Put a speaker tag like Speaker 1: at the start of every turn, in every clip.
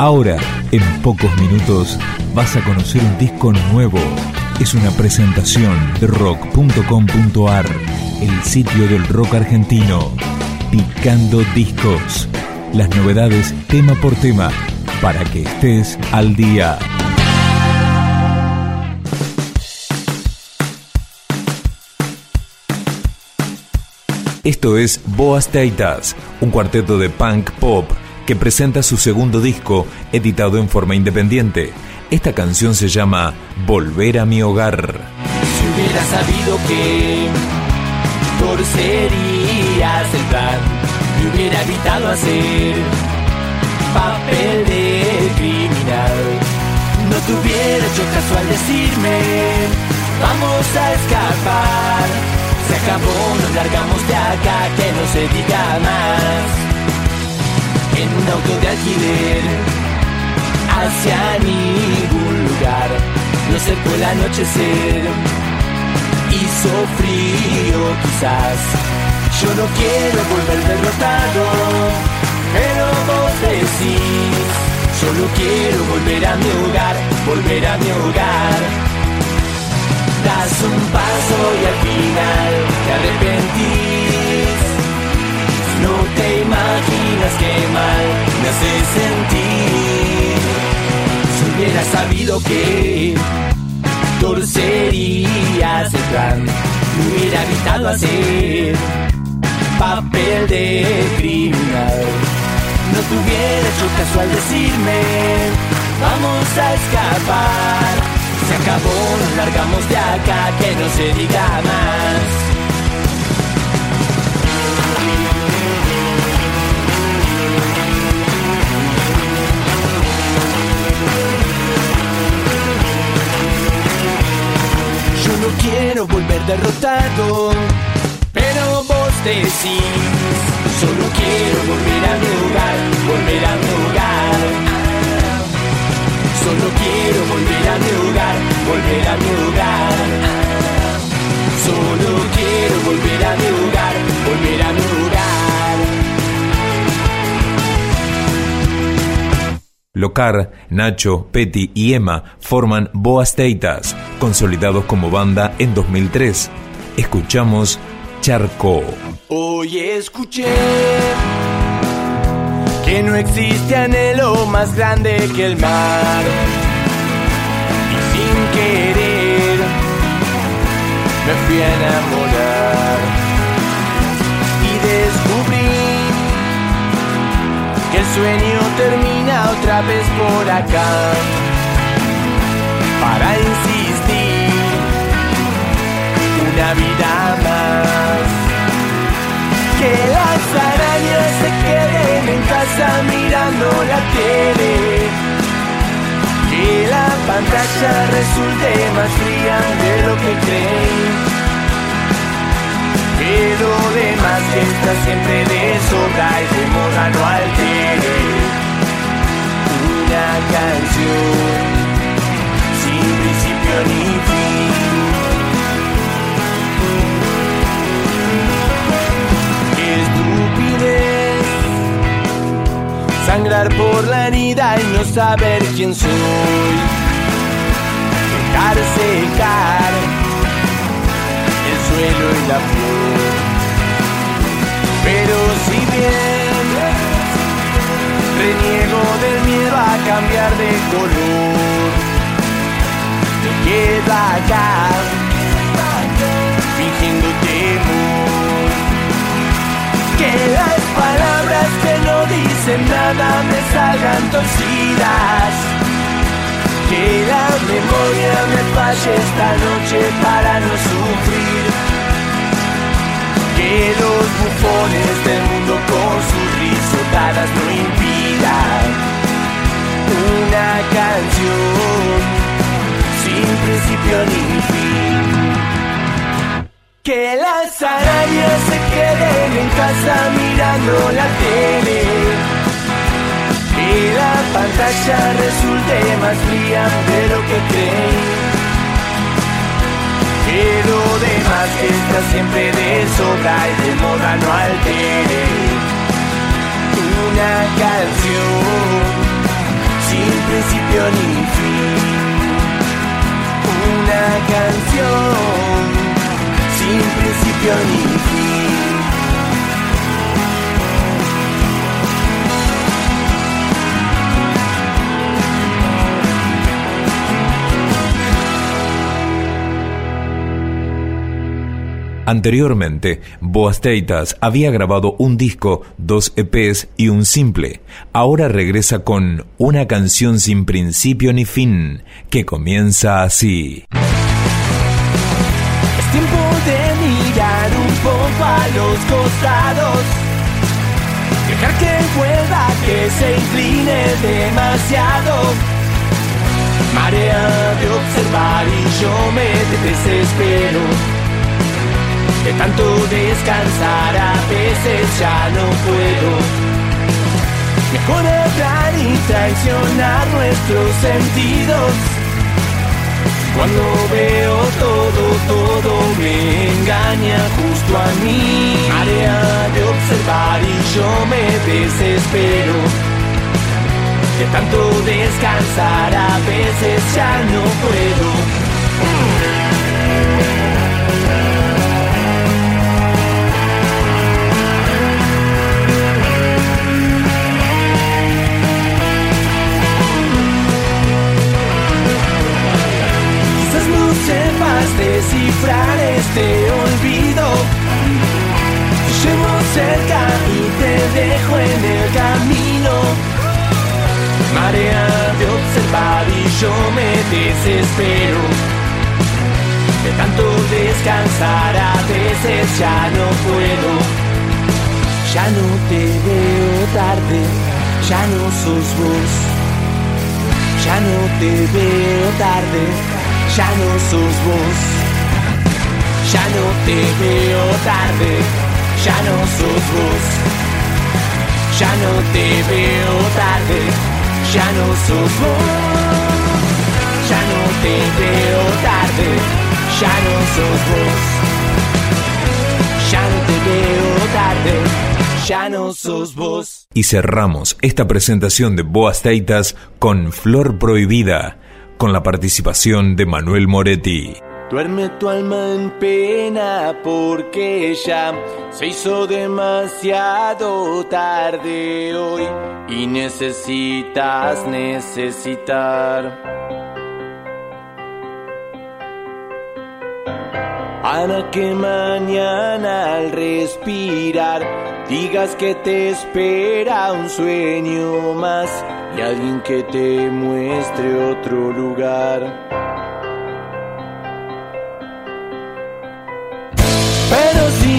Speaker 1: Ahora, en pocos minutos, vas a conocer un disco nuevo. Es una presentación de rock.com.ar, el sitio del rock argentino. Picando discos. Las novedades tema por tema, para que estés al día. Esto es Boas Teitas, un cuarteto de punk pop que presenta su segundo disco editado en forma independiente. Esta canción se llama Volver a mi hogar.
Speaker 2: Si hubiera sabido que torcerías el plan, me hubiera evitado hacer papel de criminal. No te hubiera hecho caso al decirme, vamos a escapar. Se acabó, nos largamos de acá, que no se diga más en un auto de alquiler hacia ningún lugar. No fue el anochecer, hizo frío quizás. Yo no quiero volver derrotado, pero vos decís. Solo quiero volver a mi hogar, volver a mi hogar. Das un paso y al final te arrepentís. Sabido que torcerías el plan, hubiera evitado hacer papel de criminal. No te hubiera hecho caso al decirme, vamos a escapar. Se acabó, nos largamos de acá, que no se diga más. Quiero volver derrotado. Pero vos decís, solo quiero volver a mi hogar, volver a mi hogar. Solo quiero volver a mi hogar, volver a mi hogar. Solo quiero volver a mi hogar, volver a mi hogar.
Speaker 1: Locar, Nacho, Petty y Emma forman Boas Teitas, consolidados como banda en 2003. Escuchamos Charco.
Speaker 2: Hoy escuché que no existe anhelo más grande que el mar. Sueño termina otra vez por acá. Para insistir, una vida más. Que las arañas se queden en casa mirando la tele. Que la pantalla resulte más fría de lo que creen está siempre de sobra y de moda no altere una canción sin principio ni fin. Estupidez sangrar por la herida y no saber quién soy. Dejarse caer y la flor. Del miedo a cambiar de color, me queda acá fingiendo temor. Que las palabras que no dicen nada me salgan torcidas. Que la memoria me falle esta noche para no sufrir que los bufones del mundo con sus risotadas no impidan una canción sin principio ni fin. Que las arañas se queden en casa mirando la tele. Que la pantalla resulte más fría de lo que creen pero demás que está siempre de sobra y de moda no altere una canción principio ni fin. Una canción sin principio ni fin.
Speaker 1: Anteriormente, Boas Teitas había grabado un disco, dos EPs y un simple. Ahora regresa con una canción sin principio ni fin, que comienza así.
Speaker 2: Es tiempo de mirar un poco a los costados. Dejar que vuelva, que se incline demasiado. Marea de observar y yo me desespero de tanto descansar a veces ya no puedo. Mejor hablar y traicionar nuestros sentidos. Cuando veo todo, todo me engaña justo a mí. Área de observar y yo me desespero. De tanto descansar a veces ya no puedo. Yo me desespero. De tanto descansar a veces ya no puedo. Ya no te veo tarde, ya no sos vos. Ya no te veo tarde, ya no sos vos. Ya no te veo tarde, ya no sos vos. Ya no te veo tarde, ya no sos vos. Te veo tarde, ya no sos vos. Ya no te veo tarde, ya no sos vos.
Speaker 1: Y cerramos esta presentación de Boas Teitas con Flor Prohibida, con la participación de Manuel Moretti.
Speaker 2: Duerme tu alma en pena porque ya se hizo demasiado tarde hoy y necesitas necesitar. Para que mañana al respirar digas que te espera un sueño más y alguien que te muestre otro lugar.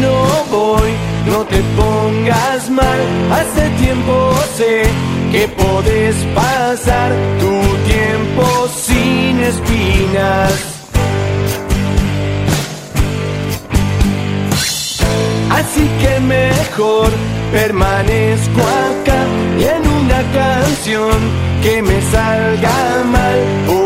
Speaker 2: no voy, no te pongas mal. Hace tiempo sé que podés pasar tu tiempo sin espinas. Así que mejor permanezco acá y en una canción que me salga mal